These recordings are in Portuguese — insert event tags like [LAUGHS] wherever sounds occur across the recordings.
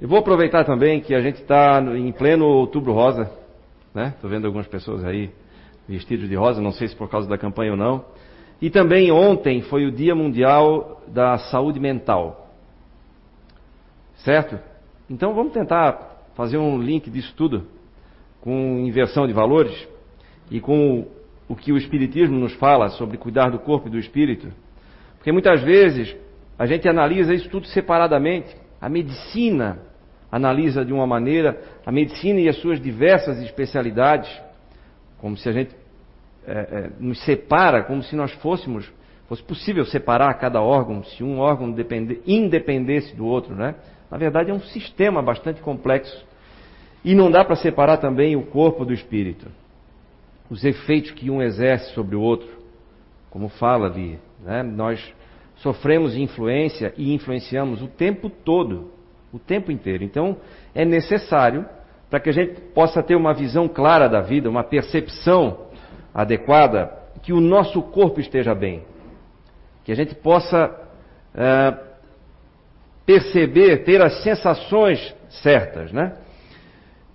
Eu vou aproveitar também que a gente está em pleno outubro rosa, né? Estou vendo algumas pessoas aí vestidos de rosa, não sei se por causa da campanha ou não. E também ontem foi o Dia Mundial da Saúde Mental. Certo? Então vamos tentar fazer um link disso tudo com inversão de valores e com o que o Espiritismo nos fala sobre cuidar do corpo e do espírito. Porque muitas vezes a gente analisa isso tudo separadamente. A medicina analisa de uma maneira, a medicina e as suas diversas especialidades, como se a gente é, é, nos separa, como se nós fôssemos, fosse possível separar cada órgão, se um órgão depende, independesse do outro, né? Na verdade é um sistema bastante complexo. E não dá para separar também o corpo do espírito. Os efeitos que um exerce sobre o outro, como fala ali, né? Nós sofremos influência e influenciamos o tempo todo o tempo inteiro. Então, é necessário, para que a gente possa ter uma visão clara da vida, uma percepção adequada, que o nosso corpo esteja bem. Que a gente possa é, perceber, ter as sensações certas, né?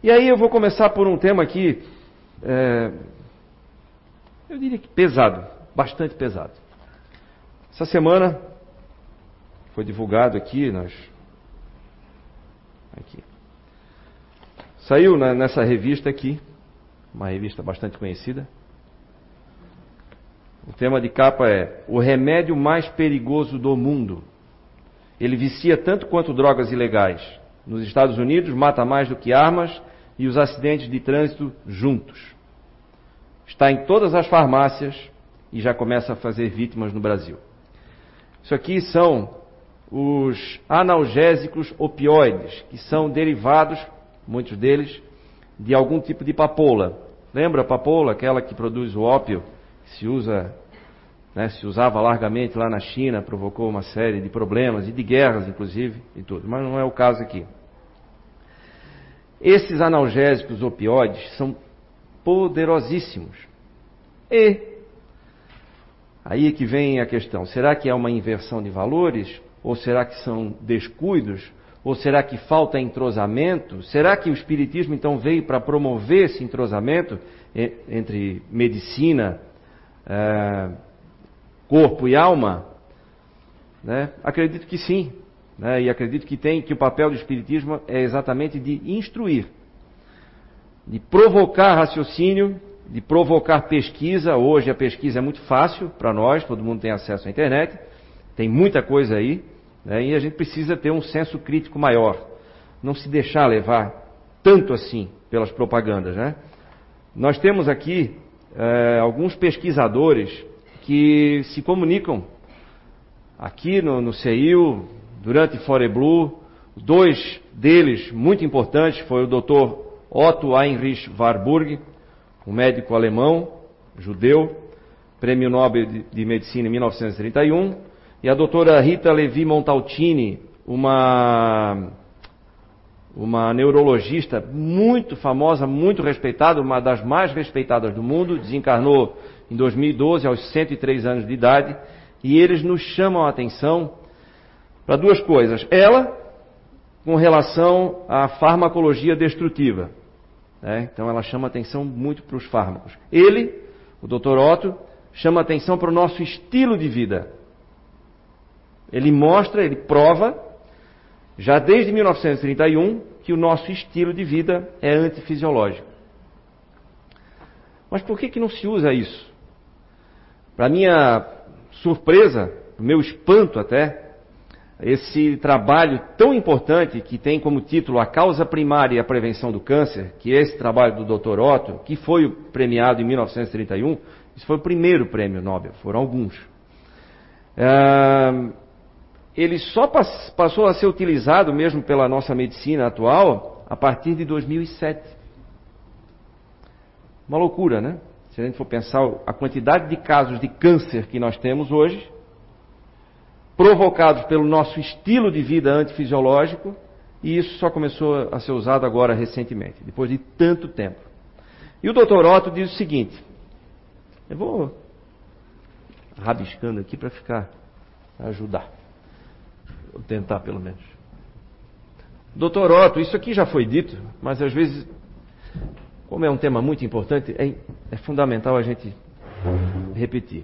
E aí eu vou começar por um tema aqui, é, eu diria que pesado, bastante pesado. Essa semana foi divulgado aqui, nós Aqui. Saiu nessa revista aqui, uma revista bastante conhecida. O tema de capa é O remédio mais perigoso do mundo. Ele vicia tanto quanto drogas ilegais. Nos Estados Unidos, mata mais do que armas e os acidentes de trânsito juntos. Está em todas as farmácias e já começa a fazer vítimas no Brasil. Isso aqui são os analgésicos opioides, que são derivados, muitos deles, de algum tipo de papoula. Lembra a papoula, aquela que produz o ópio, que se usa, né, se usava largamente lá na China, provocou uma série de problemas e de guerras, inclusive, e tudo. Mas não é o caso aqui. Esses analgésicos opioides são poderosíssimos. E aí é que vem a questão: será que é uma inversão de valores? Ou será que são descuidos? Ou será que falta entrosamento? Será que o Espiritismo então veio para promover esse entrosamento entre medicina, é, corpo e alma? Né? Acredito que sim. Né? E acredito que tem que o papel do Espiritismo é exatamente de instruir, de provocar raciocínio, de provocar pesquisa. Hoje a pesquisa é muito fácil para nós, todo mundo tem acesso à internet, tem muita coisa aí. Né? E a gente precisa ter um senso crítico maior, não se deixar levar tanto assim pelas propagandas. Né? Nós temos aqui é, alguns pesquisadores que se comunicam aqui no, no CEIU, durante Foreblue, dois deles muito importantes foi o Dr. Otto Heinrich Warburg, um médico alemão, judeu, prêmio Nobel de Medicina em 1931, e a doutora Rita Levi Montaltini, uma, uma neurologista muito famosa, muito respeitada, uma das mais respeitadas do mundo, desencarnou em 2012, aos 103 anos de idade, e eles nos chamam a atenção para duas coisas. Ela, com relação à farmacologia destrutiva. Né? Então ela chama atenção muito para os fármacos. Ele, o Dr. Otto, chama atenção para o nosso estilo de vida. Ele mostra, ele prova, já desde 1931, que o nosso estilo de vida é antifisiológico. Mas por que, que não se usa isso? Para minha surpresa, meu espanto até, esse trabalho tão importante que tem como título A Causa Primária e a Prevenção do Câncer, que é esse trabalho do Dr. Otto, que foi premiado em 1931, isso foi o primeiro prêmio Nobel, foram alguns. Uh, ele só passou a ser utilizado mesmo pela nossa medicina atual a partir de 2007. Uma loucura, né? Se a gente for pensar a quantidade de casos de câncer que nós temos hoje, provocados pelo nosso estilo de vida antifisiológico, e isso só começou a ser usado agora recentemente, depois de tanto tempo. E o Dr. Otto diz o seguinte: eu vou rabiscando aqui para ficar ajudar. Vou tentar pelo menos. Doutor Otto, isso aqui já foi dito, mas às vezes, como é um tema muito importante, é, é fundamental a gente repetir.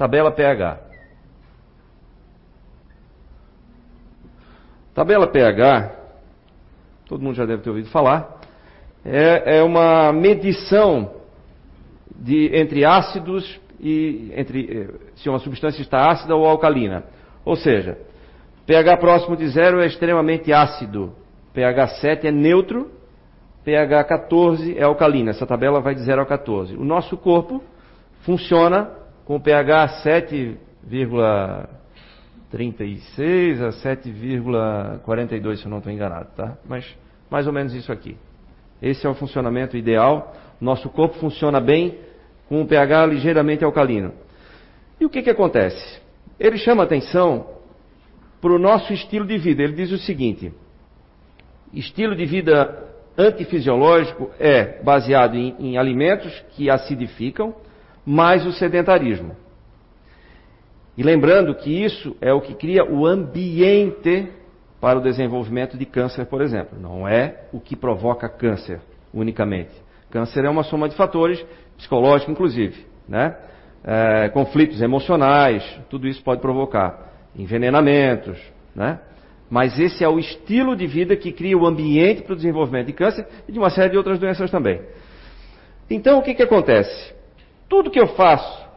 Tabela pH. Tabela pH, todo mundo já deve ter ouvido falar, é, é uma medição de, entre ácidos e entre eh, se uma substância está ácida ou alcalina. Ou seja, pH próximo de zero é extremamente ácido, pH 7 é neutro, pH 14 é alcalina. Essa tabela vai de 0 a 14. O nosso corpo funciona com pH 7,36 a 7,42, se eu não estou enganado, tá? Mas mais ou menos isso aqui. Esse é o funcionamento ideal. Nosso corpo funciona bem com um pH ligeiramente alcalino. E o que, que acontece? Ele chama atenção para o nosso estilo de vida. Ele diz o seguinte: estilo de vida antifisiológico é baseado em, em alimentos que acidificam mais o sedentarismo. E lembrando que isso é o que cria o ambiente para o desenvolvimento de câncer, por exemplo. Não é o que provoca câncer unicamente. Câncer é uma soma de fatores, psicológico inclusive, né? É, conflitos emocionais, tudo isso pode provocar envenenamentos, né? Mas esse é o estilo de vida que cria o ambiente para o desenvolvimento de câncer e de uma série de outras doenças também. Então, o que, que acontece? Tudo que eu faço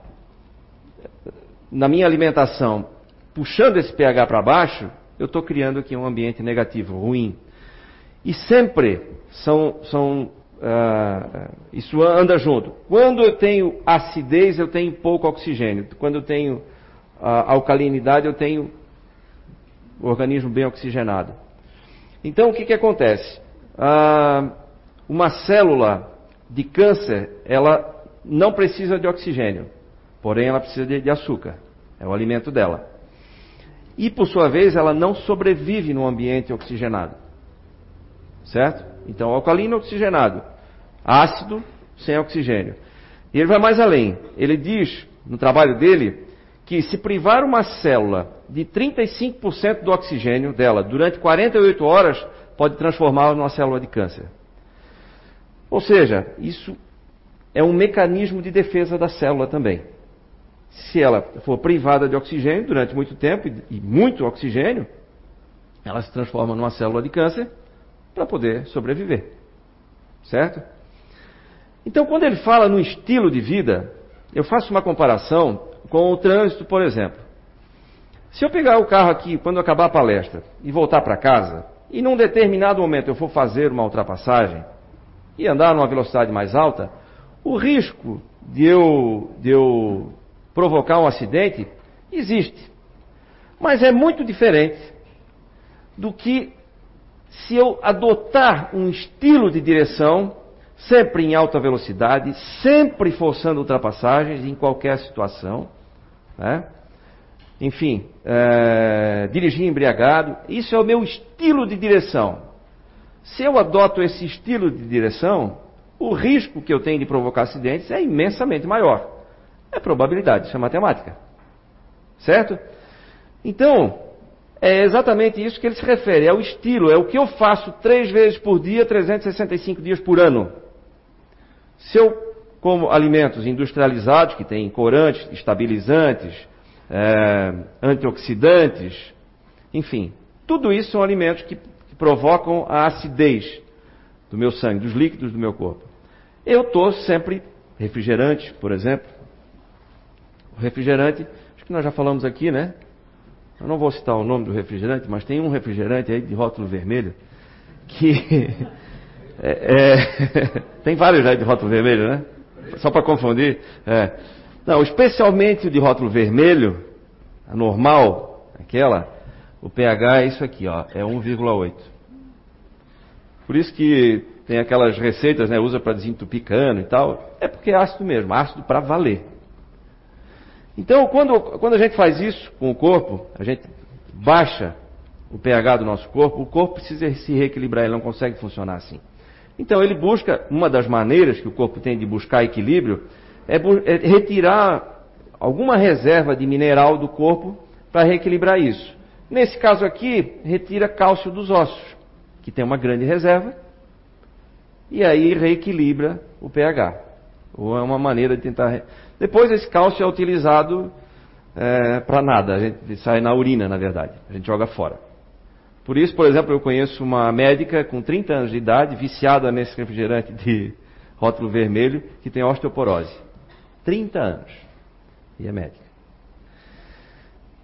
na minha alimentação, puxando esse pH para baixo, eu estou criando aqui um ambiente negativo, ruim. E sempre são, são uh, isso anda junto. Quando eu tenho acidez, eu tenho pouco oxigênio. Quando eu tenho uh, alcalinidade, eu tenho organismo bem oxigenado. Então, o que, que acontece? Uh, uma célula de câncer, ela não precisa de oxigênio, porém ela precisa de, de açúcar, é o alimento dela. E por sua vez, ela não sobrevive no ambiente oxigenado. Certo? Então, alcalino oxigenado, ácido sem oxigênio. E ele vai mais além. Ele diz no trabalho dele que se privar uma célula de 35% do oxigênio dela durante 48 horas, pode transformá-la numa célula de câncer. Ou seja, isso é um mecanismo de defesa da célula também. Se ela for privada de oxigênio durante muito tempo, e muito oxigênio, ela se transforma numa célula de câncer para poder sobreviver. Certo? Então, quando ele fala no estilo de vida, eu faço uma comparação com o trânsito, por exemplo. Se eu pegar o carro aqui quando acabar a palestra e voltar para casa, e num determinado momento eu for fazer uma ultrapassagem e andar numa velocidade mais alta, o risco de eu, de eu provocar um acidente existe. Mas é muito diferente do que se eu adotar um estilo de direção sempre em alta velocidade, sempre forçando ultrapassagens em qualquer situação. Né? Enfim, é, dirigir embriagado, isso é o meu estilo de direção. Se eu adoto esse estilo de direção, o risco que eu tenho de provocar acidentes é imensamente maior. É probabilidade, isso é matemática. Certo? Então, é exatamente isso que ele se refere, é o estilo, é o que eu faço três vezes por dia, 365 dias por ano. Se eu como alimentos industrializados, que têm corantes, estabilizantes, é, antioxidantes, enfim, tudo isso são alimentos que, que provocam a acidez do meu sangue, dos líquidos do meu corpo. Eu estou sempre refrigerante, por exemplo. O refrigerante, acho que nós já falamos aqui, né? Eu não vou citar o nome do refrigerante, mas tem um refrigerante aí de rótulo vermelho que [LAUGHS] é, é, [LAUGHS] tem vários aí de rótulo vermelho, né? Só para confundir. É. Não, especialmente o de rótulo vermelho, a normal, aquela, o pH é isso aqui, ó, é 1,8. Por isso que tem aquelas receitas, né, usa para desentupir cano e tal, é porque é ácido mesmo, ácido para valer. Então, quando, quando a gente faz isso com o corpo, a gente baixa o pH do nosso corpo, o corpo precisa se reequilibrar, ele não consegue funcionar assim. Então, ele busca, uma das maneiras que o corpo tem de buscar equilíbrio, é, é retirar alguma reserva de mineral do corpo para reequilibrar isso. Nesse caso aqui, retira cálcio dos ossos, que tem uma grande reserva, e aí reequilibra o pH. Ou é uma maneira de tentar. Depois esse cálcio é utilizado é, para nada, a gente sai na urina, na verdade, a gente joga fora. Por isso, por exemplo, eu conheço uma médica com 30 anos de idade, viciada nesse refrigerante de rótulo vermelho, que tem osteoporose. 30 anos. E é médica.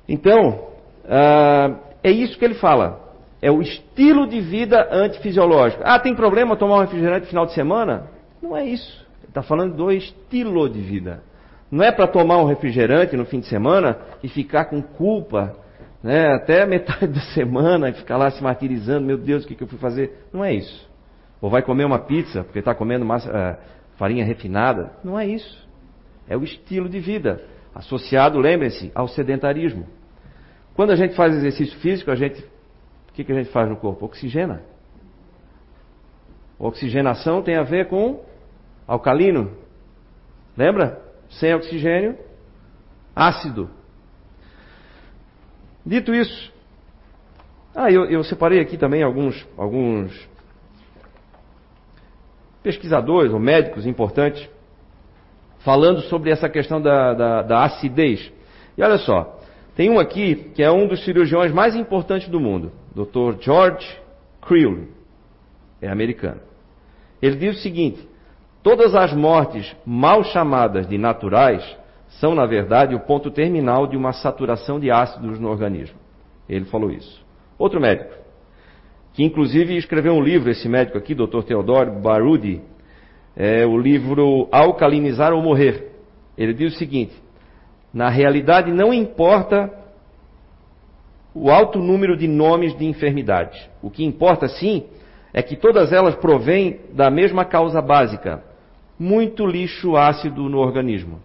Então, uh, é isso que ele fala. É o estilo de vida antifisiológico. Ah, tem problema tomar um refrigerante no final de semana? Não é isso. Está falando do estilo de vida. Não é para tomar um refrigerante no fim de semana e ficar com culpa né, até metade [LAUGHS] da semana e ficar lá se martirizando, meu Deus, o que, que eu fui fazer? Não é isso. Ou vai comer uma pizza porque está comendo massa, uh, farinha refinada? Não é isso. É o estilo de vida, associado, lembrem-se, ao sedentarismo. Quando a gente faz exercício físico, a gente, que, que a gente faz no corpo? Oxigena. Oxigenação tem a ver com alcalino. Lembra? Sem oxigênio, ácido. Dito isso, ah, eu, eu separei aqui também alguns, alguns pesquisadores ou médicos importantes falando sobre essa questão da, da, da, acidez. E olha só, tem um aqui que é um dos cirurgiões mais importantes do mundo, Dr. George Creel, é americano. Ele diz o seguinte: todas as mortes mal chamadas de naturais são, na verdade, o ponto terminal de uma saturação de ácidos no organismo. Ele falou isso. Outro médico, que inclusive escreveu um livro, esse médico aqui, Dr. Theodore Barudi, é o livro Alcalinizar ou Morrer. Ele diz o seguinte: na realidade não importa o alto número de nomes de enfermidades. O que importa sim é que todas elas provêm da mesma causa básica: muito lixo ácido no organismo.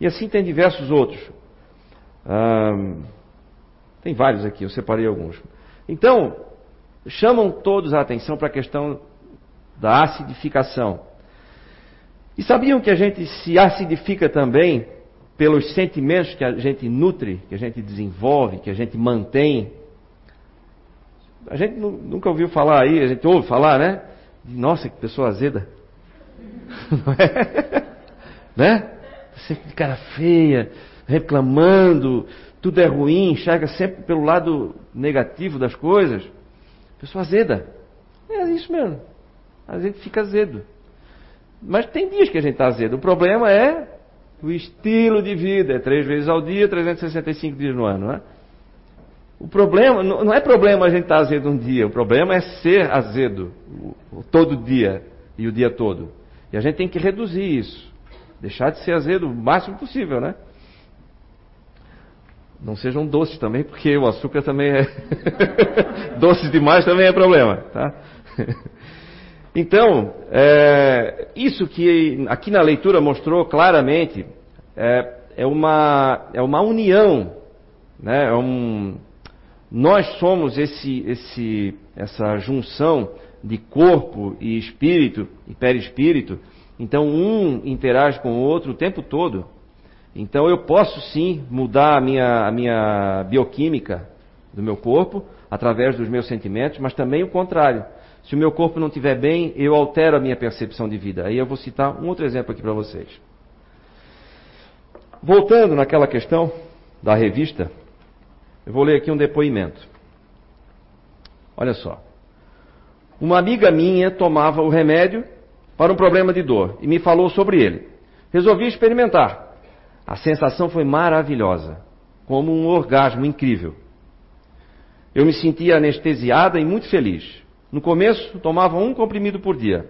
E assim tem diversos outros. tem vários aqui, eu separei alguns. Então, chamam todos a atenção para a questão da acidificação. E sabiam que a gente se acidifica também pelos sentimentos que a gente nutre, que a gente desenvolve, que a gente mantém? A gente nunca ouviu falar aí, a gente ouve falar, né? Nossa, que pessoa azeda. [LAUGHS] Não é? Né? sempre de cara feia, reclamando, tudo é ruim, enxerga sempre pelo lado negativo das coisas. Pessoa azeda. É isso mesmo. A gente fica azedo. Mas tem dias que a gente está azedo. O problema é o estilo de vida. É três vezes ao dia, 365 dias no ano. Né? O problema, não é problema a gente estar tá azedo um dia. O problema é ser azedo todo dia e o dia todo. E a gente tem que reduzir isso. Deixar de ser azedo o máximo possível, né? Não sejam doces também, porque o açúcar também é. [LAUGHS] doces demais também é problema, tá? [LAUGHS] então, é, isso que aqui na leitura mostrou claramente é, é, uma, é uma união, né? É um, nós somos esse, esse, essa junção de corpo e espírito e perispírito então um interage com o outro o tempo todo. Então eu posso sim mudar a minha, a minha bioquímica do meu corpo através dos meus sentimentos, mas também o contrário. Se o meu corpo não estiver bem, eu altero a minha percepção de vida. Aí eu vou citar um outro exemplo aqui para vocês. Voltando naquela questão da revista, eu vou ler aqui um depoimento. Olha só. Uma amiga minha tomava o remédio para um problema de dor e me falou sobre ele. Resolvi experimentar. A sensação foi maravilhosa, como um orgasmo incrível. Eu me sentia anestesiada e muito feliz. No começo, tomava um comprimido por dia.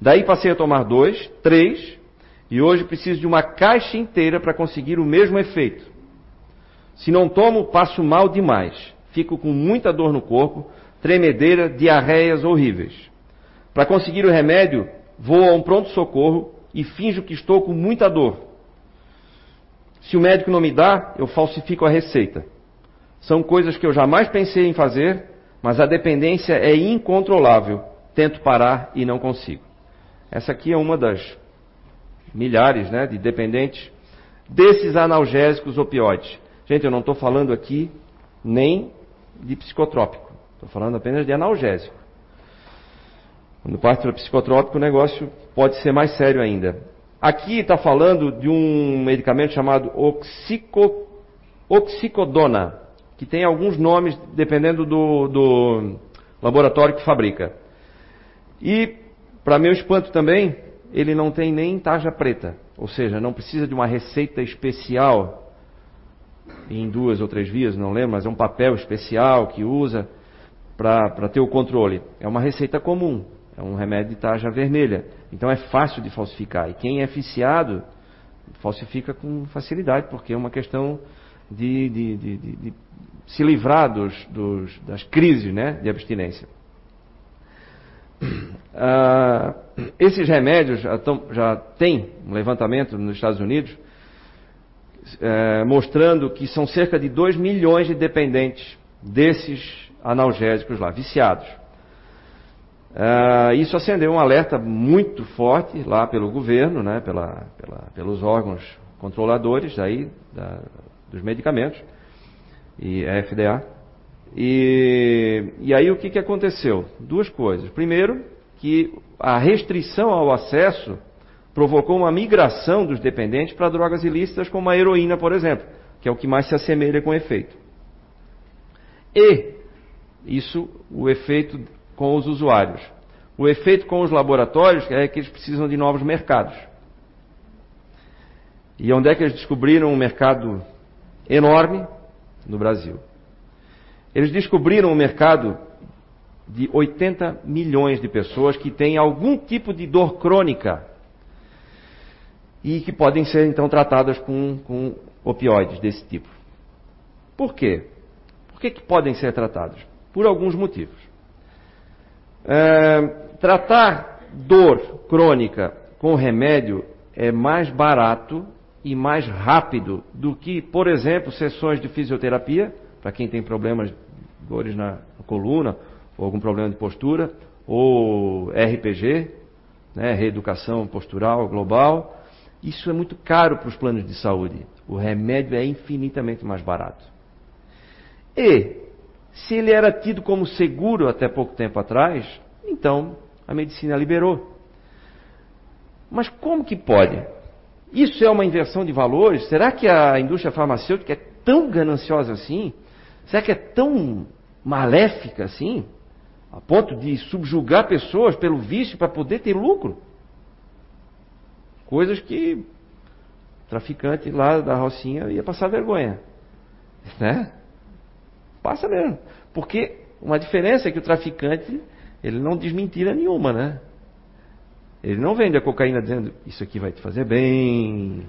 Daí passei a tomar dois, três, e hoje preciso de uma caixa inteira para conseguir o mesmo efeito. Se não tomo, passo mal demais. Fico com muita dor no corpo, tremedeira, diarreias horríveis. Para conseguir o remédio, vou a um pronto-socorro e finjo que estou com muita dor. Se o médico não me dá, eu falsifico a receita. São coisas que eu jamais pensei em fazer, mas a dependência é incontrolável. Tento parar e não consigo. Essa aqui é uma das milhares né, de dependentes desses analgésicos opioides. Gente, eu não estou falando aqui nem de psicotrópico, estou falando apenas de analgésico. Quando parte para psicotrópico, o negócio pode ser mais sério ainda. Aqui está falando de um medicamento chamado oxico, oxicodona, que tem alguns nomes dependendo do, do laboratório que fabrica. E, para meu espanto também, ele não tem nem tarja preta, ou seja, não precisa de uma receita especial em duas ou três vias, não lembro, mas é um papel especial que usa para ter o controle. É uma receita comum, é um remédio de tarja vermelha. Então é fácil de falsificar. E quem é viciado falsifica com facilidade, porque é uma questão de, de, de, de se livrar dos, dos, das crises né, de abstinência. [CLEARS THROAT] Ah, esses remédios já, tão, já têm um levantamento nos Estados Unidos é, mostrando que são cerca de 2 milhões de dependentes desses analgésicos lá, viciados. É, isso acendeu um alerta muito forte lá pelo governo, né, pela, pela, pelos órgãos controladores aí, da, dos medicamentos, e a FDA. E, e aí o que, que aconteceu? Duas coisas. Primeiro, que a restrição ao acesso provocou uma migração dos dependentes para drogas ilícitas como a heroína, por exemplo, que é o que mais se assemelha com efeito. E isso, o efeito com os usuários. O efeito com os laboratórios é que eles precisam de novos mercados. E onde é que eles descobriram um mercado enorme? No Brasil. Eles descobriram um mercado de 80 milhões de pessoas que têm algum tipo de dor crônica e que podem ser então tratadas com, com opioides desse tipo. Por quê? Por que, que podem ser tratadas? Por alguns motivos. É, tratar dor crônica com remédio é mais barato e mais rápido do que, por exemplo, sessões de fisioterapia, para quem tem problemas, dores na coluna, ou algum problema de postura, ou RPG, né, reeducação postural global, isso é muito caro para os planos de saúde. O remédio é infinitamente mais barato. E, se ele era tido como seguro até pouco tempo atrás, então a medicina liberou. Mas como que pode? Isso é uma inversão de valores? Será que a indústria farmacêutica é tão gananciosa assim? Será que é tão maléfica assim? A ponto de subjugar pessoas pelo vício para poder ter lucro? Coisas que o traficante lá da Rocinha ia passar vergonha. Né? Passa mesmo. Porque uma diferença é que o traficante, ele não diz mentira nenhuma, né? Ele não vende a cocaína dizendo, isso aqui vai te fazer bem,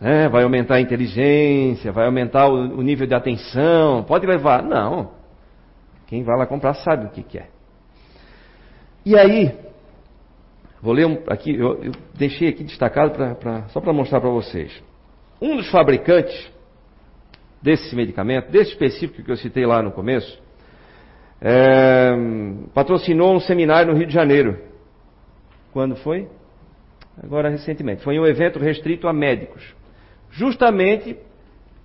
né? vai aumentar a inteligência, vai aumentar o, o nível de atenção, pode levar. Não. Quem vai lá comprar sabe o que, que é. E aí, Vou ler um, aqui, eu, eu, deixei aqui destacado pra, pra, só para mostrar para vocês. Um dos fabricantes desse medicamento, desse específico que eu citei lá no começo, é, patrocinou um seminário no Rio de Janeiro. Quando foi? Agora recentemente. Foi um evento restrito a médicos. Justamente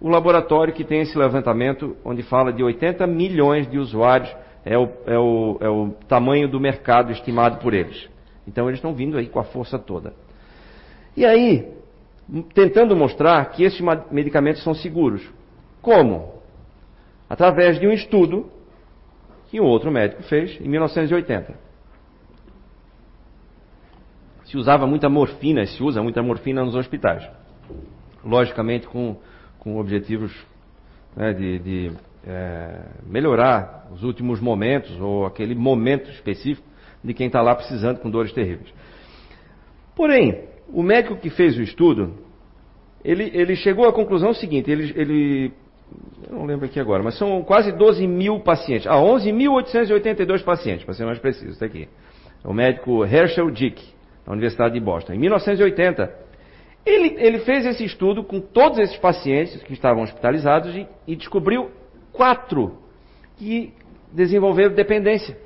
o laboratório que tem esse levantamento, onde fala de 80 milhões de usuários, é o, é o, é o tamanho do mercado estimado por eles. Então eles estão vindo aí com a força toda. E aí, tentando mostrar que esses medicamentos são seguros. Como? Através de um estudo que um outro médico fez em 1980. Se usava muita morfina, se usa muita morfina nos hospitais. Logicamente com, com objetivos né, de, de é, melhorar os últimos momentos ou aquele momento específico de quem está lá precisando com dores terríveis. Porém, o médico que fez o estudo, ele, ele chegou à conclusão seguinte: ele, ele, eu não lembro aqui agora, mas são quase 12 mil pacientes, ah, 11.882 pacientes, para ser mais preciso, está aqui. O médico Herschel Dick, da Universidade de Boston, em 1980. Ele, ele fez esse estudo com todos esses pacientes que estavam hospitalizados e, e descobriu quatro que desenvolveram dependência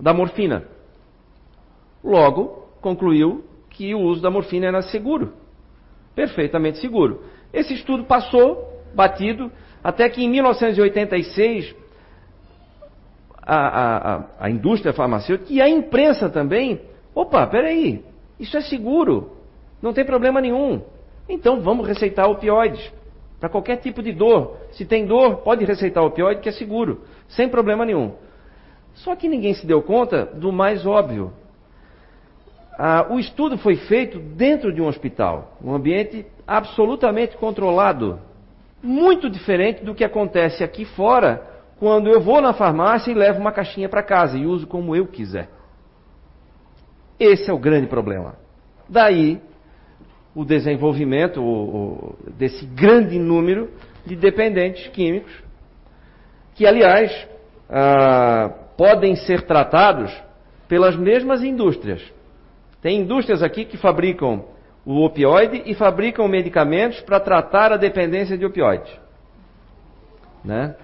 da morfina. Logo, concluiu que o uso da morfina era seguro, perfeitamente seguro. Esse estudo passou, batido, até que em 1986 a, a, a indústria farmacêutica e a imprensa também, opa, peraí, isso é seguro, não tem problema nenhum. Então vamos receitar opioides para qualquer tipo de dor. Se tem dor, pode receitar opioide que é seguro, sem problema nenhum. Só que ninguém se deu conta do mais óbvio. Ah, o estudo foi feito dentro de um hospital, um ambiente absolutamente controlado, muito diferente do que acontece aqui fora, quando eu vou na farmácia e levo uma caixinha para casa e uso como eu quiser. Esse é o grande problema. Daí o desenvolvimento o, o, desse grande número de dependentes químicos, que, aliás, ah, podem ser tratados pelas mesmas indústrias. Tem indústrias aqui que fabricam o opioide e fabricam medicamentos para tratar a dependência de opioides. Né?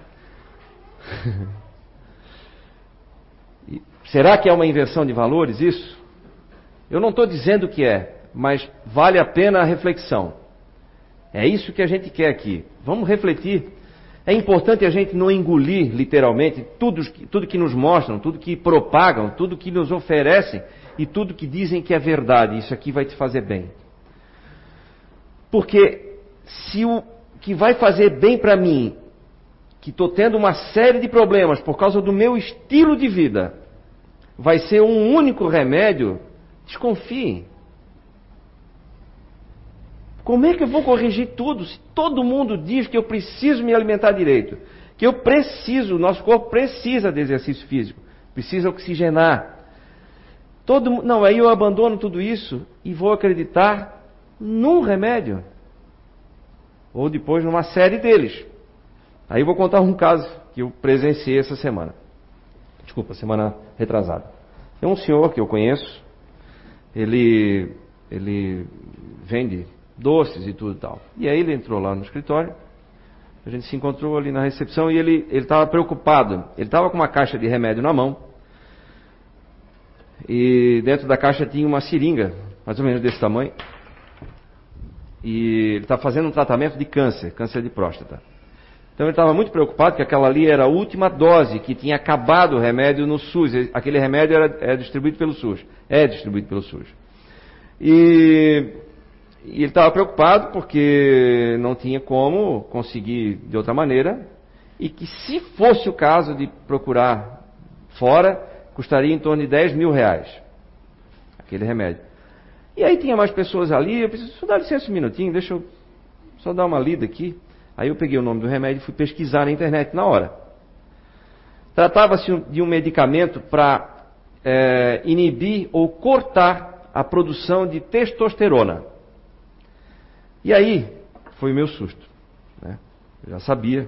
[LAUGHS] Será que é uma inversão de valores isso? Eu não estou dizendo que é, mas vale a pena a reflexão. É isso que a gente quer aqui. Vamos refletir. É importante a gente não engolir literalmente tudo, tudo que nos mostram, tudo que propagam, tudo que nos oferecem e tudo que dizem que é verdade. Isso aqui vai te fazer bem. Porque se o que vai fazer bem para mim, que estou tendo uma série de problemas por causa do meu estilo de vida, vai ser um único remédio, desconfie. Como é que eu vou corrigir tudo se todo mundo diz que eu preciso me alimentar direito? Que eu preciso, nosso corpo precisa de exercício físico, precisa oxigenar. Todo, não, aí eu abandono tudo isso e vou acreditar num remédio. Ou depois numa série deles. Aí eu vou contar um caso que eu presenciei essa semana. Desculpa, semana retrasada. Tem um senhor que eu conheço, ele, ele vende doces e tudo e tal. E aí ele entrou lá no escritório, a gente se encontrou ali na recepção e ele estava preocupado. Ele estava com uma caixa de remédio na mão e dentro da caixa tinha uma seringa, mais ou menos desse tamanho. E ele está fazendo um tratamento de câncer, câncer de próstata. Então ele estava muito preocupado que aquela ali era a última dose que tinha acabado o remédio no SUS. Aquele remédio era, era distribuído pelo SUS. É distribuído pelo SUS. E e ele estava preocupado porque não tinha como conseguir de outra maneira e que se fosse o caso de procurar fora, custaria em torno de 10 mil reais aquele remédio. E aí tinha mais pessoas ali, eu pensei, só dá licença um minutinho, deixa eu só dar uma lida aqui. Aí eu peguei o nome do remédio e fui pesquisar na internet na hora. Tratava-se de um medicamento para é, inibir ou cortar a produção de testosterona. E aí foi o meu susto. Né? Eu já sabia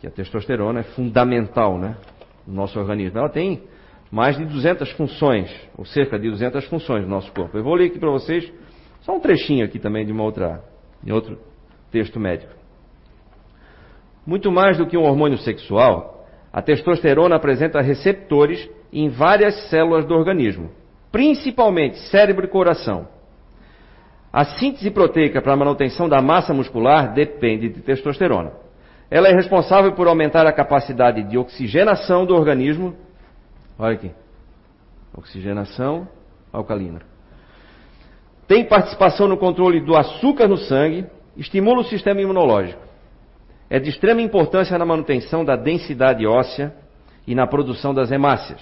que a testosterona é fundamental né, no nosso organismo. Ela tem mais de 200 funções, ou cerca de 200 funções no nosso corpo. Eu vou ler aqui para vocês só um trechinho aqui também de uma outra, de outro texto médico. Muito mais do que um hormônio sexual, a testosterona apresenta receptores em várias células do organismo, principalmente cérebro e coração. A síntese proteica para a manutenção da massa muscular depende de testosterona. Ela é responsável por aumentar a capacidade de oxigenação do organismo. Olha aqui. Oxigenação alcalina. Tem participação no controle do açúcar no sangue, estimula o sistema imunológico. É de extrema importância na manutenção da densidade óssea e na produção das hemácias.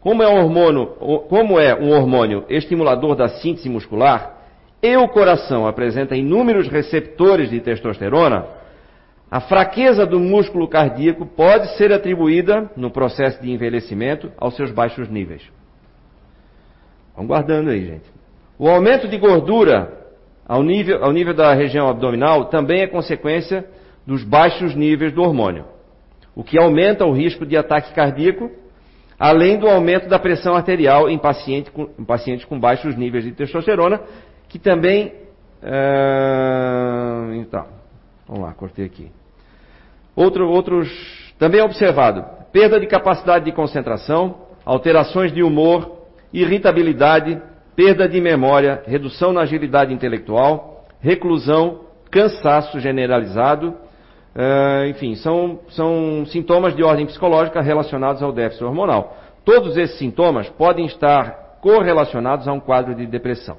Como é, um hormônio, como é um hormônio estimulador da síntese muscular e o coração apresenta inúmeros receptores de testosterona, a fraqueza do músculo cardíaco pode ser atribuída, no processo de envelhecimento, aos seus baixos níveis. Vamos guardando aí, gente. O aumento de gordura ao nível, ao nível da região abdominal também é consequência dos baixos níveis do hormônio, o que aumenta o risco de ataque cardíaco além do aumento da pressão arterial em, paciente com, em pacientes com baixos níveis de testosterona, que também. Uh, então, vamos lá, cortei aqui. Outro, outros. Também é observado perda de capacidade de concentração, alterações de humor, irritabilidade, perda de memória, redução na agilidade intelectual, reclusão, cansaço generalizado, uh, enfim, são, são sintomas de ordem psicológica relacionados ao déficit hormonal. Todos esses sintomas podem estar correlacionados a um quadro de depressão.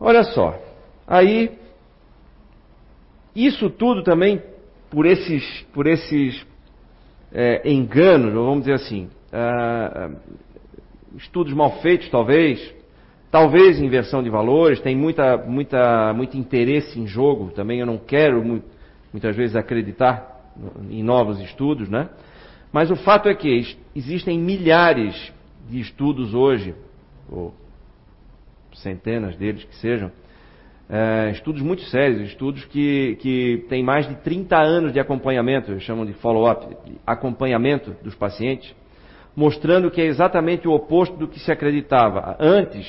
Olha só, aí isso tudo também por esses, por esses é, enganos, vamos dizer assim, uh, estudos mal feitos talvez, talvez inversão de valores, tem muita, muita, muito interesse em jogo também, eu não quero muitas vezes acreditar em novos estudos, né? Mas o fato é que existem milhares de estudos hoje, ou centenas deles que sejam, é, estudos muito sérios, estudos que, que têm mais de 30 anos de acompanhamento, chamam de follow-up, acompanhamento dos pacientes, mostrando que é exatamente o oposto do que se acreditava. Antes,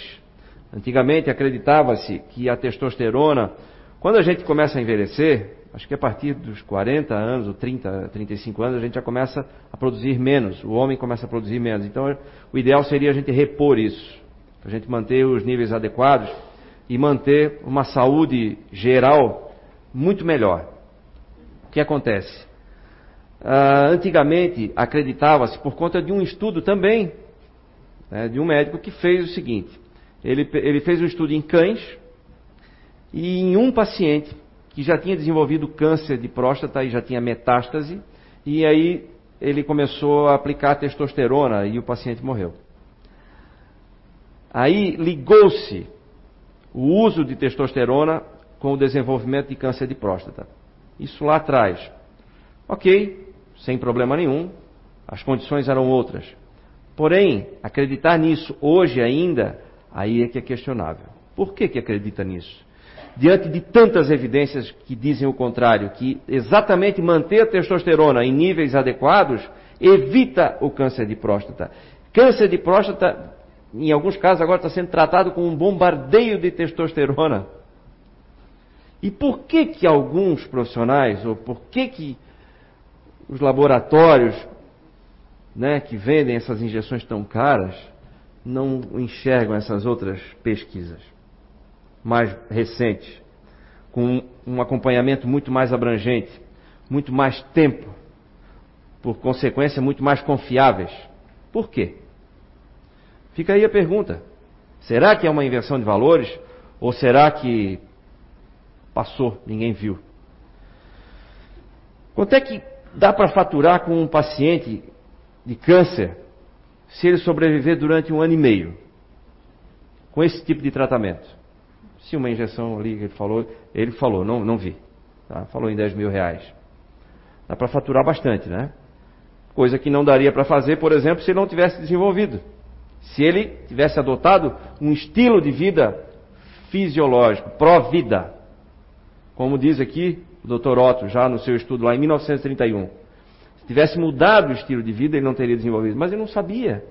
antigamente acreditava-se que a testosterona, quando a gente começa a envelhecer, acho que a partir dos 40 anos, ou 30, 35 anos, a gente já começa a produzir menos, o homem começa a produzir menos. Então, o ideal seria a gente repor isso, a gente manter os níveis adequados e manter uma saúde geral muito melhor. O que acontece? Uh, antigamente acreditava-se, por conta de um estudo também, né, de um médico que fez o seguinte: ele, ele fez um estudo em cães e em um paciente que já tinha desenvolvido câncer de próstata e já tinha metástase, e aí ele começou a aplicar testosterona e o paciente morreu. Aí ligou-se o uso de testosterona com o desenvolvimento de câncer de próstata. Isso lá atrás. Ok, sem problema nenhum, as condições eram outras. Porém, acreditar nisso hoje ainda, aí é que é questionável. Por que, que acredita nisso? Diante de tantas evidências que dizem o contrário, que exatamente manter a testosterona em níveis adequados evita o câncer de próstata. Câncer de próstata em alguns casos agora está sendo tratado com um bombardeio de testosterona. E por que que alguns profissionais, ou por que que os laboratórios né, que vendem essas injeções tão caras, não enxergam essas outras pesquisas mais recentes, com um acompanhamento muito mais abrangente, muito mais tempo, por consequência, muito mais confiáveis. Por quê? Fica aí a pergunta: será que é uma inversão de valores? Ou será que passou, ninguém viu? Quanto é que dá para faturar com um paciente de câncer se ele sobreviver durante um ano e meio com esse tipo de tratamento? Se uma injeção ali, ele falou, ele falou, não, não vi, tá? falou em 10 mil reais. Dá para faturar bastante, né? Coisa que não daria para fazer, por exemplo, se ele não tivesse desenvolvido. Se ele tivesse adotado um estilo de vida fisiológico, pró-vida, como diz aqui o Dr. Otto, já no seu estudo lá em 1931. Se tivesse mudado o estilo de vida, ele não teria desenvolvido. Mas ele não sabia.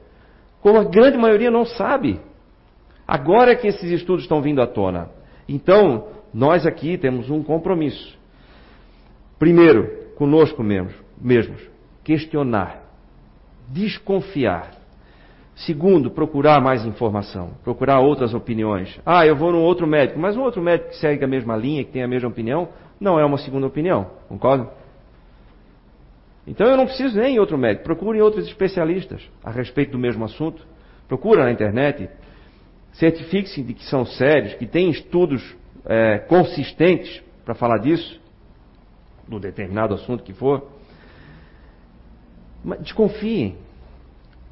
Como a grande maioria não sabe. Agora é que esses estudos estão vindo à tona. Então, nós aqui temos um compromisso. Primeiro, conosco mesmos, mesmos questionar, desconfiar Segundo, procurar mais informação, procurar outras opiniões. Ah, eu vou num outro médico, mas um outro médico que segue a mesma linha, que tem a mesma opinião, não é uma segunda opinião, concorda? Então eu não preciso nem em outro médico, procure outros especialistas a respeito do mesmo assunto. Procura na internet, certifique-se de que são sérios, que tem estudos é, consistentes para falar disso, do determinado assunto que for. Mas desconfiem,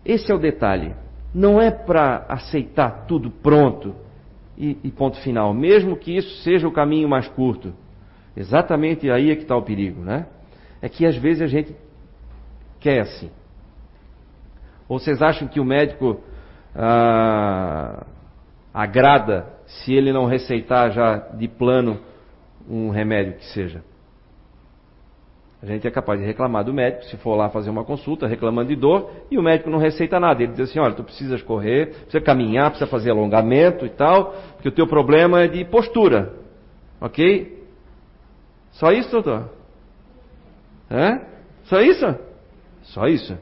esse é o detalhe. Não é para aceitar tudo pronto e, e, ponto final, mesmo que isso seja o caminho mais curto. Exatamente aí é que está o perigo, né? É que às vezes a gente quer assim. Ou vocês acham que o médico ah, agrada se ele não receitar já de plano um remédio que seja? A gente é capaz de reclamar do médico, se for lá fazer uma consulta, reclamando de dor, e o médico não receita nada. Ele diz assim, olha, tu precisas correr, precisa caminhar, precisa fazer alongamento e tal, porque o teu problema é de postura. Ok? Só isso, doutor? É? Só isso? Só isso.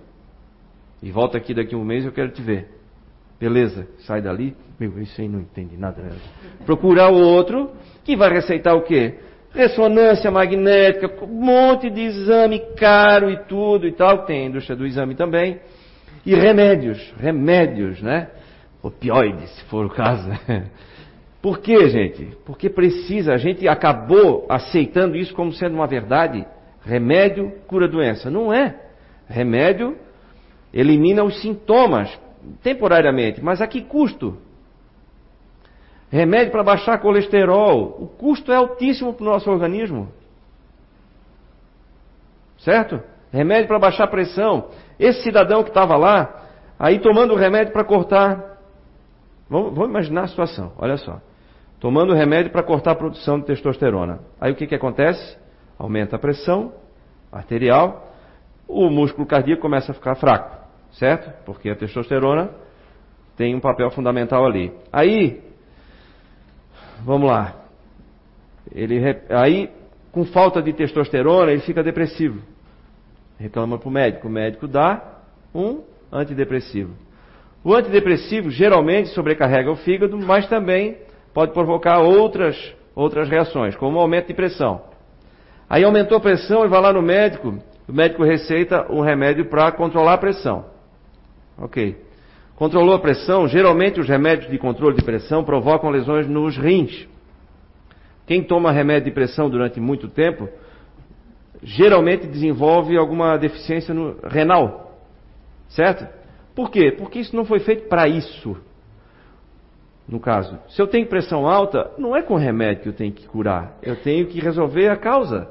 E volta aqui daqui um mês eu quero te ver. beleza, sai dali. Meu, isso aí não entende nada. Né? Procurar o outro que vai receitar o quê? Ressonância magnética, um monte de exame caro e tudo e tal, tem a indústria do exame também. E remédios, remédios, né? Opioides, se for o caso. [LAUGHS] Por quê, gente? Porque precisa, a gente acabou aceitando isso como sendo uma verdade. Remédio cura doença. Não é. Remédio elimina os sintomas temporariamente, mas a que custo? Remédio para baixar colesterol. O custo é altíssimo para o nosso organismo. Certo? Remédio para baixar pressão. Esse cidadão que estava lá, aí tomando o remédio para cortar. Vamos, vamos, imaginar a situação, olha só. Tomando remédio para cortar a produção de testosterona. Aí o que, que acontece? Aumenta a pressão arterial, o músculo cardíaco começa a ficar fraco, certo? Porque a testosterona tem um papel fundamental ali. Aí Vamos lá. Ele, aí, com falta de testosterona, ele fica depressivo. Reclama para o médico. O médico dá um antidepressivo. O antidepressivo geralmente sobrecarrega o fígado, mas também pode provocar outras, outras reações, como aumento de pressão. Aí aumentou a pressão, ele vai lá no médico, o médico receita um remédio para controlar a pressão. Ok. Controlou a pressão, geralmente os remédios de controle de pressão provocam lesões nos rins. Quem toma remédio de pressão durante muito tempo, geralmente desenvolve alguma deficiência no renal. Certo? Por quê? Porque isso não foi feito para isso. No caso, se eu tenho pressão alta, não é com remédio que eu tenho que curar. Eu tenho que resolver a causa.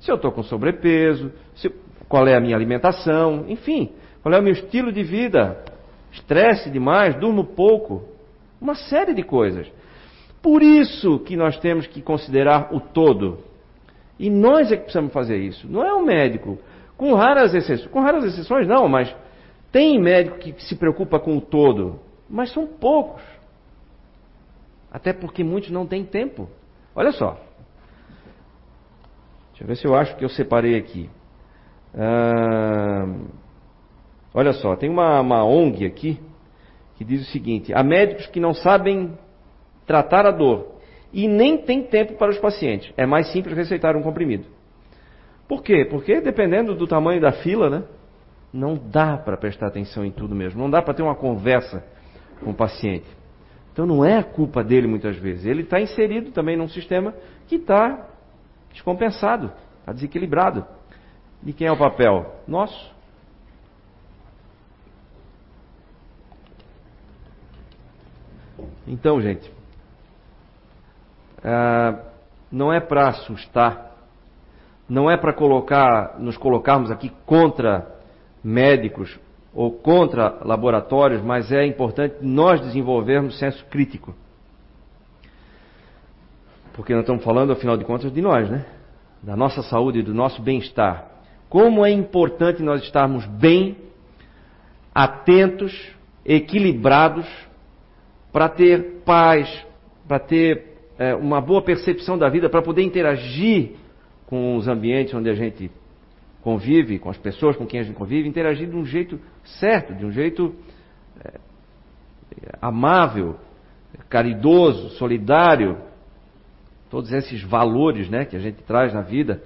Se eu estou com sobrepeso, se, qual é a minha alimentação, enfim, qual é o meu estilo de vida estresse demais, durmo pouco, uma série de coisas. Por isso que nós temos que considerar o todo. E nós é que precisamos fazer isso. Não é o médico. Com raras exceções. Com raras exceções não, mas tem médico que se preocupa com o todo. Mas são poucos. Até porque muitos não têm tempo. Olha só. Deixa eu ver se eu acho que eu separei aqui. Ah, Olha só, tem uma, uma ONG aqui que diz o seguinte: há médicos que não sabem tratar a dor e nem tem tempo para os pacientes. É mais simples receitar um comprimido. Por quê? Porque dependendo do tamanho da fila, né, não dá para prestar atenção em tudo mesmo. Não dá para ter uma conversa com o paciente. Então não é culpa dele muitas vezes. Ele está inserido também num sistema que está descompensado, está desequilibrado. De quem é o papel? Nosso. Então, gente, uh, não é para assustar, não é para colocar, nos colocarmos aqui contra médicos ou contra laboratórios, mas é importante nós desenvolvermos senso crítico. Porque nós estamos falando, afinal de contas, de nós, né? Da nossa saúde e do nosso bem-estar. Como é importante nós estarmos bem, atentos, equilibrados para ter paz, para ter é, uma boa percepção da vida, para poder interagir com os ambientes onde a gente convive, com as pessoas com quem a gente convive, interagir de um jeito certo, de um jeito é, amável, caridoso, solidário, todos esses valores né, que a gente traz na vida,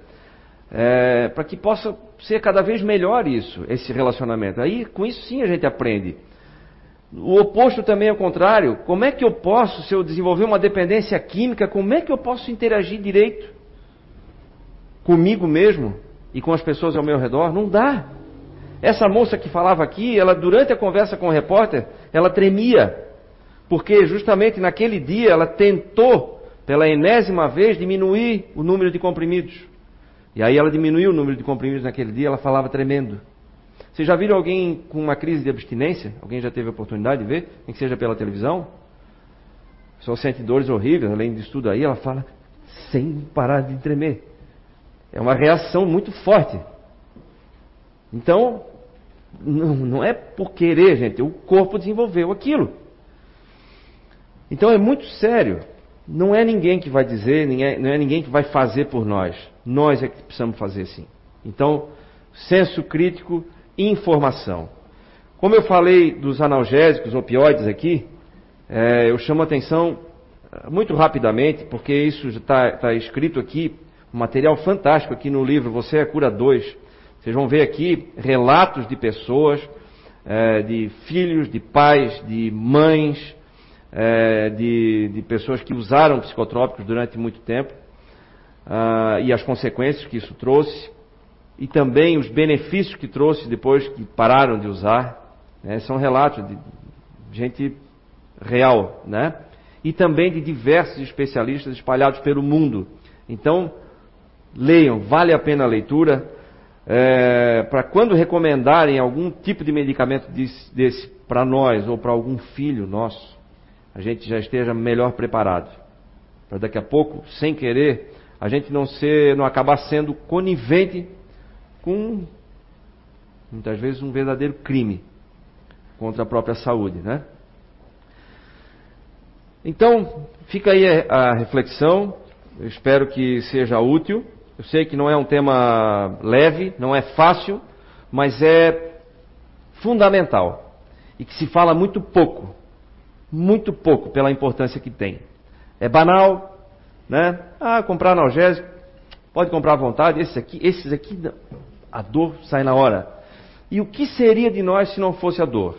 é, para que possa ser cada vez melhor isso, esse relacionamento. Aí, com isso sim a gente aprende o oposto também é o contrário. Como é que eu posso, se eu desenvolver uma dependência química, como é que eu posso interagir direito comigo mesmo e com as pessoas ao meu redor? Não dá. Essa moça que falava aqui, ela durante a conversa com o repórter, ela tremia, porque justamente naquele dia ela tentou pela enésima vez diminuir o número de comprimidos. E aí ela diminuiu o número de comprimidos naquele dia, ela falava tremendo. Vocês já viram alguém com uma crise de abstinência? Alguém já teve a oportunidade de ver? Nem que seja pela televisão? Só sente dores horríveis, além disso tudo aí, ela fala sem parar de tremer. É uma reação muito forte. Então, não, não é por querer, gente, o corpo desenvolveu aquilo. Então é muito sério. Não é ninguém que vai dizer, não é ninguém que vai fazer por nós. Nós é que precisamos fazer sim. Então, senso crítico informação. Como eu falei dos analgésicos, opioides aqui, é, eu chamo a atenção é, muito rapidamente, porque isso está tá escrito aqui, um material fantástico aqui no livro Você é Cura 2. Vocês vão ver aqui relatos de pessoas, é, de filhos, de pais, de mães, é, de, de, pessoas que usaram psicotrópicos durante muito tempo uh, e as consequências que isso trouxe e também os benefícios que trouxe depois que pararam de usar. Né? São relatos de gente real, né? E também de diversos especialistas espalhados pelo mundo. Então, leiam, vale a pena a leitura. É, para quando recomendarem algum tipo de medicamento desse, desse para nós ou para algum filho nosso, a gente já esteja melhor preparado. Para daqui a pouco, sem querer, a gente não ser, não acabar sendo conivente com muitas vezes um verdadeiro crime contra a própria saúde, né? Então, fica aí a reflexão. Eu espero que seja útil. Eu sei que não é um tema leve, não é fácil, mas é fundamental e que se fala muito pouco, muito pouco pela importância que tem. É banal, né? Ah, comprar analgésico, pode comprar à vontade. Esses aqui, esses aqui, a dor sai na hora. E o que seria de nós se não fosse a dor?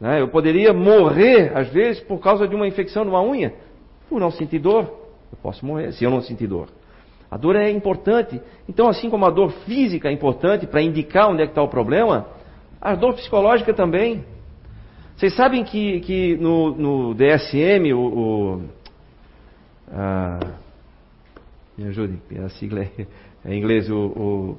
Né? Eu poderia morrer, às vezes, por causa de uma infecção numa unha, por não sentir dor. Eu posso morrer se eu não sentir dor. A dor é importante. Então, assim como a dor física é importante para indicar onde é que está o problema, a dor psicológica também. Vocês sabem que, que no, no DSM, o, o ah, me ajudem, a sigla é, é em inglês, o, o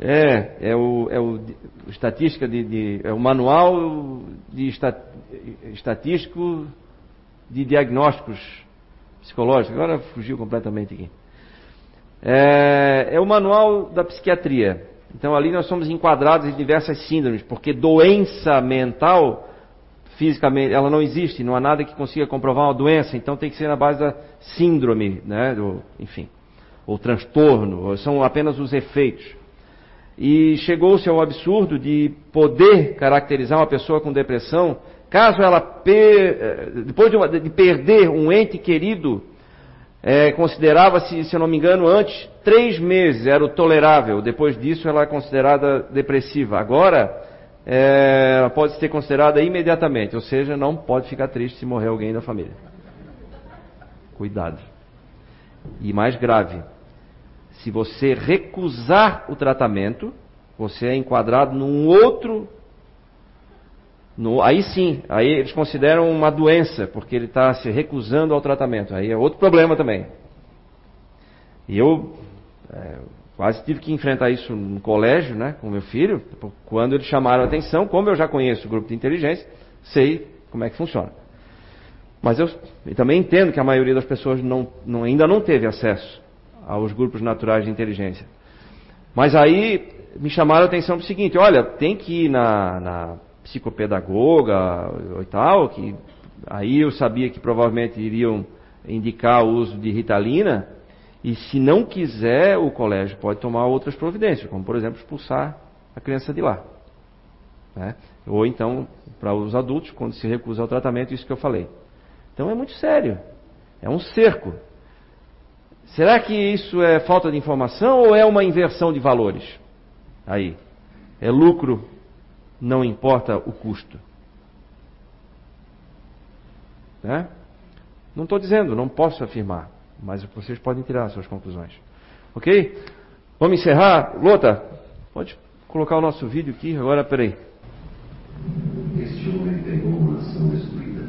é, é o, é o estatística de, de, é o manual de estat, estatístico de diagnósticos psicológicos. Agora fugiu completamente aqui. É, é o manual da psiquiatria. Então ali nós somos enquadrados em diversas síndromes, porque doença mental fisicamente ela não existe, não há nada que consiga comprovar uma doença, então tem que ser na base da síndrome, né, do, enfim, ou transtorno, são apenas os efeitos. E chegou-se ao absurdo de poder caracterizar uma pessoa com depressão, caso ela, per... Eh, depois de, uma, de, perder um ente querido, é, considerava-se, se eu não me engano, antes, três meses era o tolerável, depois disso ela é considerada depressiva. Agora, é, ela pode ser considerada imediatamente, ou seja, não pode ficar triste se morrer alguém da família. Cuidado. E mais grave, se você recusar o tratamento, você é enquadrado num outro. No, aí sim, aí eles consideram uma doença, porque ele está se recusando ao tratamento. Aí é outro problema também. E eu é, quase tive que enfrentar isso no colégio, né, com meu filho, quando eles chamaram a atenção. Como eu já conheço o grupo de inteligência, sei como é que funciona. Mas eu, eu também entendo que a maioria das pessoas não, não, ainda não teve acesso aos grupos naturais de inteligência. Mas aí me chamaram a atenção para o seguinte: olha, tem que ir na, na psicopedagoga e tal, que aí eu sabia que provavelmente iriam indicar o uso de ritalina, e se não quiser, o colégio pode tomar outras providências, como por exemplo expulsar a criança de lá. Né? Ou então, para os adultos, quando se recusa ao tratamento, isso que eu falei. Então é muito sério. É um cerco. Será que isso é falta de informação ou é uma inversão de valores? Aí. É lucro, não importa o custo. Né? Não estou dizendo, não posso afirmar, mas vocês podem tirar suas conclusões. Ok? Vamos encerrar? Lota, pode colocar o nosso vídeo aqui agora, peraí. Este homem pegou uma nação destruída,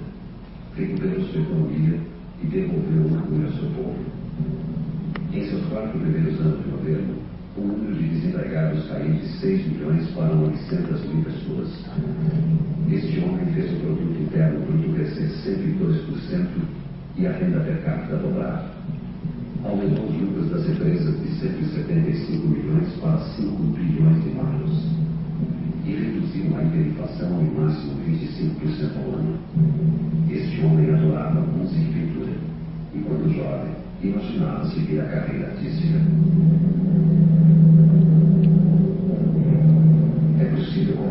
recuperou sua economia e devolveu uma cura ao seu povo. Em seus quatro primeiros anos o desempregados caiu de 6 milhões para 900 mil pessoas. Este homem fez o produto interno bruto crescer 102% e a renda per capita dobrar. Aumentou os lucros das empresas de 175 milhões para 5 bilhões de dólares. E reduziu a hiperinflação em máximo 25% ao ano. Este homem adorava música e pintura. E quando jovem, imaginava seguir a carreira artística.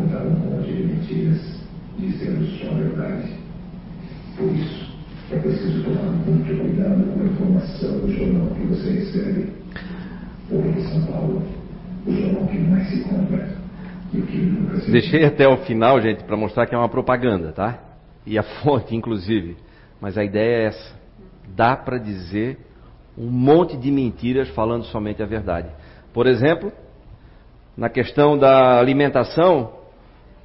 contar um monte de mentiras, dizendo só a verdade. Por isso, é preciso tomar muito cuidado com a informação do jornal que você recebe. Folha de São Paulo, o jornal que mais se compra Deixei até o final, gente, para mostrar que é uma propaganda, tá? E a [LAUGHS] fonte, inclusive. Mas a ideia é essa. Dá para dizer um monte de mentiras falando somente a verdade. Por exemplo, na questão da alimentação,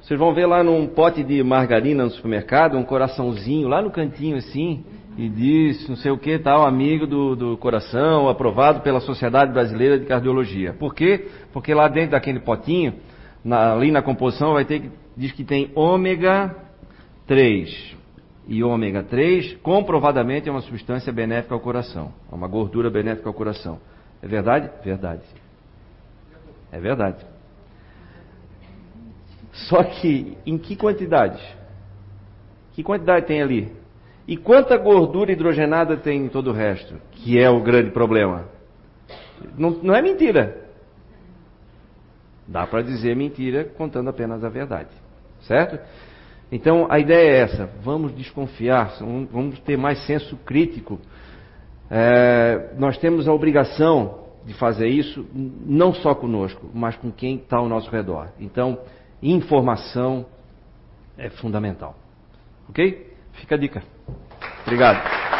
vocês vão ver lá num pote de margarina no supermercado, um coraçãozinho lá no cantinho assim, e diz não sei o que tal, amigo do, do coração, aprovado pela Sociedade Brasileira de Cardiologia. Por quê? Porque lá dentro daquele potinho, na, ali na composição, vai ter diz que tem ômega 3. E ômega 3 comprovadamente é uma substância benéfica ao coração, é uma gordura benéfica ao coração. É verdade? Verdade. É verdade. Só que em que quantidade? Que quantidade tem ali? E quanta gordura hidrogenada tem em todo o resto? Que é o grande problema. Não, não é mentira. Dá para dizer mentira contando apenas a verdade. Certo? Então a ideia é essa: vamos desconfiar, vamos ter mais senso crítico. É, nós temos a obrigação de fazer isso, não só conosco, mas com quem está ao nosso redor. Então, informação é fundamental. Ok? Fica a dica. Obrigado.